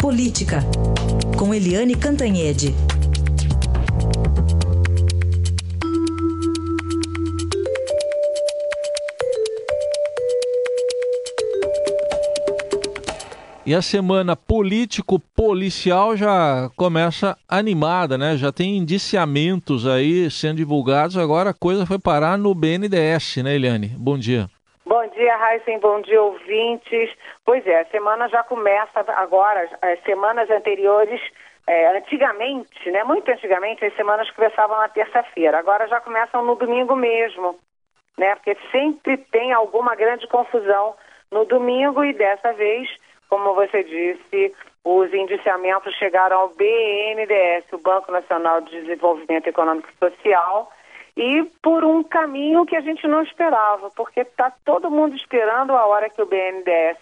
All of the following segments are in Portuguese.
Política, com Eliane Cantanhede. E a semana político-policial já começa animada, né? Já tem indiciamentos aí sendo divulgados. Agora a coisa foi parar no BNDES, né, Eliane? Bom dia. Bom dia, Raíssen. Bom dia, ouvintes. Pois é, a semana já começa agora. As semanas anteriores, é, antigamente, né? Muito antigamente, as semanas começavam na terça-feira. Agora já começam no domingo mesmo, né? Porque sempre tem alguma grande confusão no domingo e dessa vez como você disse, os indiciamentos chegaram ao BNDES, o Banco Nacional de Desenvolvimento Econômico e Social, e por um caminho que a gente não esperava, porque está todo mundo esperando a hora que o BNDES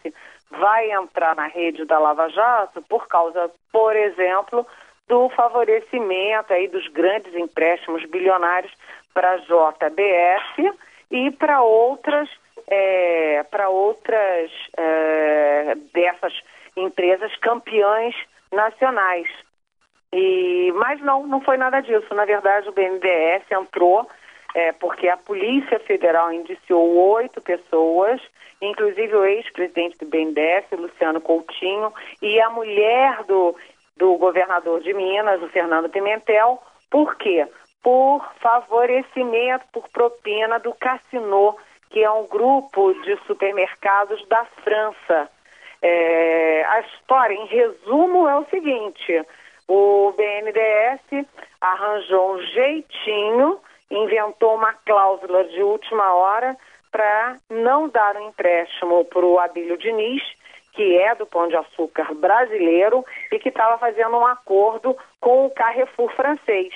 vai entrar na rede da Lava Jato por causa, por exemplo, do favorecimento aí dos grandes empréstimos bilionários para a JBS e para outras é, para outras é, dessas empresas campeãs nacionais. E, mas não, não foi nada disso. Na verdade, o BNDES entrou é, porque a Polícia Federal indiciou oito pessoas, inclusive o ex-presidente do BNDES, Luciano Coutinho, e a mulher do, do governador de Minas, o Fernando Pimentel. Por quê? Por favorecimento, por propina do Cassino que é um grupo de supermercados da França. É, a história, em resumo, é o seguinte: o BNDES arranjou um jeitinho, inventou uma cláusula de última hora para não dar um empréstimo para o Abílio Diniz, que é do Pão de Açúcar brasileiro e que estava fazendo um acordo com o Carrefour francês.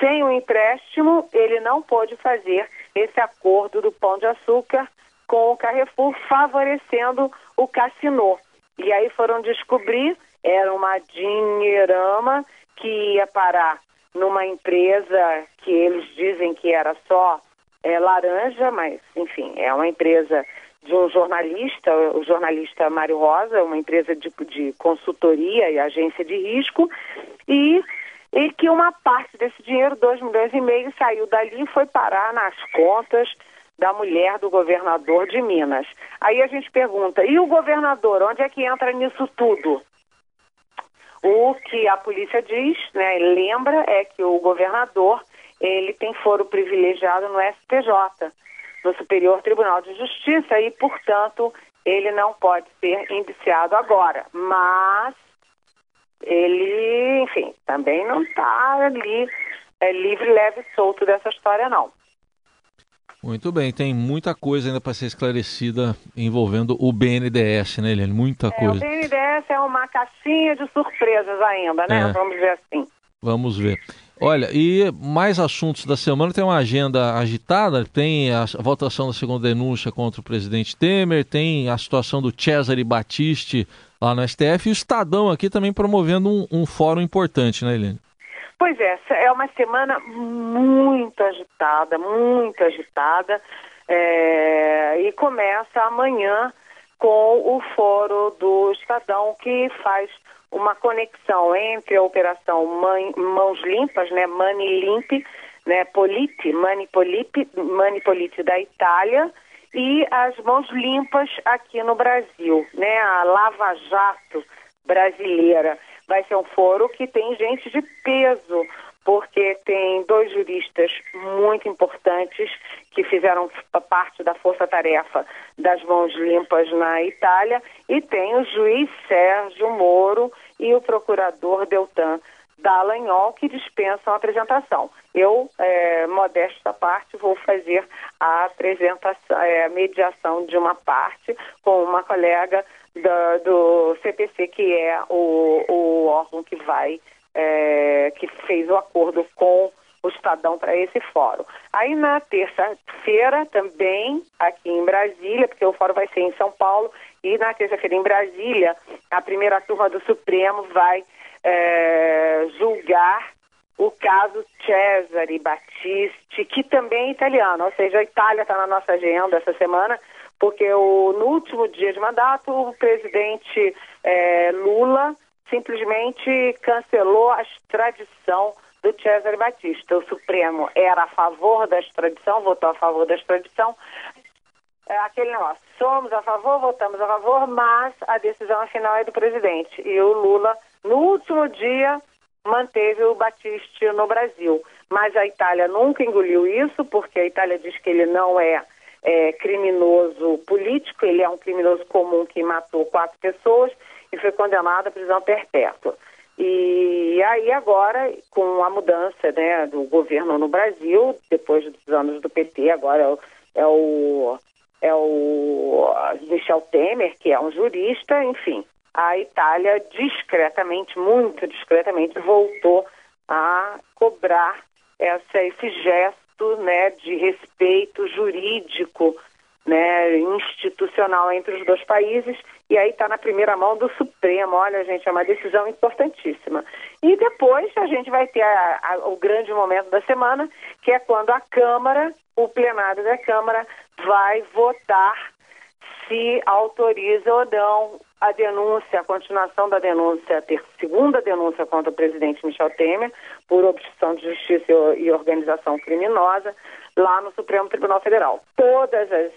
Sem o empréstimo, ele não pôde fazer esse acordo do Pão de Açúcar com o Carrefour, favorecendo o Cassino. E aí foram descobrir, era uma dinheirama que ia parar numa empresa que eles dizem que era só é, laranja, mas enfim, é uma empresa de um jornalista, o jornalista Mário Rosa, uma empresa de, de consultoria e agência de risco, e e que uma parte desse dinheiro, 2 milhões e meio, saiu dali e foi parar nas contas da mulher do governador de Minas. Aí a gente pergunta, e o governador, onde é que entra nisso tudo? O que a polícia diz, né, lembra, é que o governador, ele tem foro privilegiado no STJ, no Superior Tribunal de Justiça, e, portanto, ele não pode ser indiciado agora. Mas ele, enfim, também não está ali é, livre, leve e solto dessa história, não. Muito bem, tem muita coisa ainda para ser esclarecida envolvendo o BNDES, né, Eliane? Muita é, coisa. O BNDES é uma caixinha de surpresas ainda, né? É. Vamos ver assim. Vamos ver. Olha, e mais assuntos da semana, tem uma agenda agitada, tem a votação da segunda denúncia contra o presidente Temer, tem a situação do Cesare Battisti lá no STF e o Estadão aqui também promovendo um, um fórum importante, né, Helene? Pois é, é uma semana muito agitada, muito agitada, é, e começa amanhã com o fórum do Estadão, que faz uma conexão entre a operação Mãos Limpas, né, Mani Limp, né, Politi, Mani Politi, Mani Politi da Itália, e as mãos limpas aqui no Brasil, né? A Lava Jato brasileira vai ser um foro que tem gente de peso, porque tem dois juristas muito importantes que fizeram parte da força-tarefa das mãos limpas na Itália e tem o juiz Sérgio Moro e o procurador Deltan Dallagnol que dispensam a apresentação. Eu, é, modesta parte, vou fazer a apresentação, é, a mediação de uma parte com uma colega da, do CPC, que é o, o órgão que vai, é, que fez o acordo com o Estadão para esse fórum. Aí na terça-feira também, aqui em Brasília, porque o fórum vai ser em São Paulo, e na terça-feira em Brasília, a primeira turma do Supremo vai é, julgar o caso Cesare Battisti, que também é italiano, ou seja, a Itália está na nossa agenda essa semana, porque o, no último dia de mandato o presidente é, Lula simplesmente cancelou a extradição do Cesare Batista. O Supremo era a favor da extradição, votou a favor da extradição. É aquele negócio, somos a favor, votamos a favor, mas a decisão final é do presidente. E o Lula, no último dia, manteve o Batista no Brasil. Mas a Itália nunca engoliu isso, porque a Itália diz que ele não é, é criminoso político, ele é um criminoso comum que matou quatro pessoas e foi condenado à prisão perpétua. E aí agora, com a mudança né, do governo no Brasil, depois dos anos do PT, agora é o, é o, é o Michel Temer, que é um jurista, enfim, a Itália discretamente, muito discretamente, voltou a cobrar essa, esse gesto né, de respeito jurídico, né, institucional entre os dois países, e aí está na primeira mão do Supremo. Olha, gente, é uma decisão importantíssima. E depois a gente vai ter a, a, o grande momento da semana, que é quando a Câmara, o plenário da Câmara, vai votar se autoriza ou não a denúncia, a continuação da denúncia, a ter segunda denúncia contra o presidente Michel Temer por obstrução de justiça e organização criminosa lá no Supremo Tribunal Federal. Todas as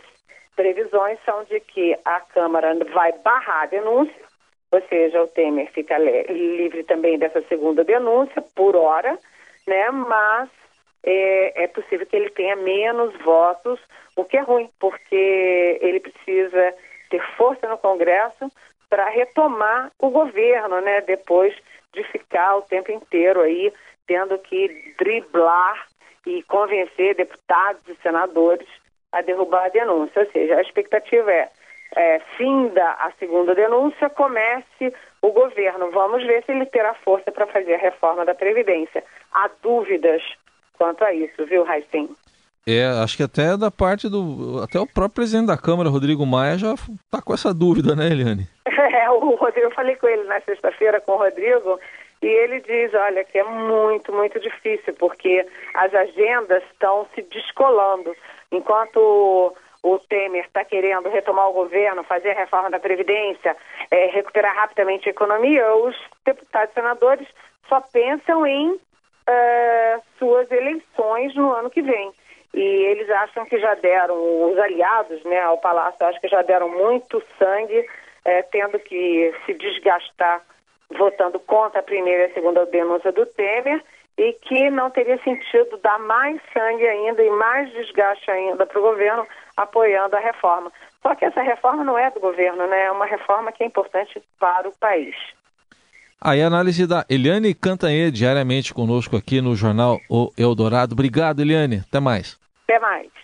previsões são de que a Câmara vai barrar a denúncia, ou seja, o Temer fica livre também dessa segunda denúncia por hora, né? Mas é, é possível que ele tenha menos votos, o que é ruim, porque ele precisa ter força no Congresso para retomar o governo, né? Depois de ficar o tempo inteiro aí tendo que driblar e convencer deputados e senadores a derrubar a denúncia. Ou seja, a expectativa é, é finda a segunda denúncia, comece o governo. Vamos ver se ele terá força para fazer a reforma da Previdência. Há dúvidas quanto a isso, viu, Raicem? É, acho que até da parte do. Até o próprio presidente da Câmara, Rodrigo Maia, já está com essa dúvida, né, Eliane? É, o Rodrigo, eu falei com ele na sexta-feira com o Rodrigo, e ele diz, olha, que é muito, muito difícil, porque as agendas estão se descolando. Enquanto o Temer está querendo retomar o governo, fazer a reforma da Previdência, é, recuperar rapidamente a economia, os deputados e senadores só pensam em uh, suas eleições no ano que vem. E eles acham que já deram, os aliados né, ao Palácio, acho que já deram muito sangue, é, tendo que se desgastar votando contra a primeira e a segunda denúncia do Temer e que não teria sentido dar mais sangue ainda e mais desgaste ainda para o governo apoiando a reforma. Só que essa reforma não é do governo, né? É uma reforma que é importante para o país. Aí a análise da Eliane Cantanhede, diariamente conosco aqui no Jornal O Eldorado. Obrigado, Eliane. Até mais. Até mais.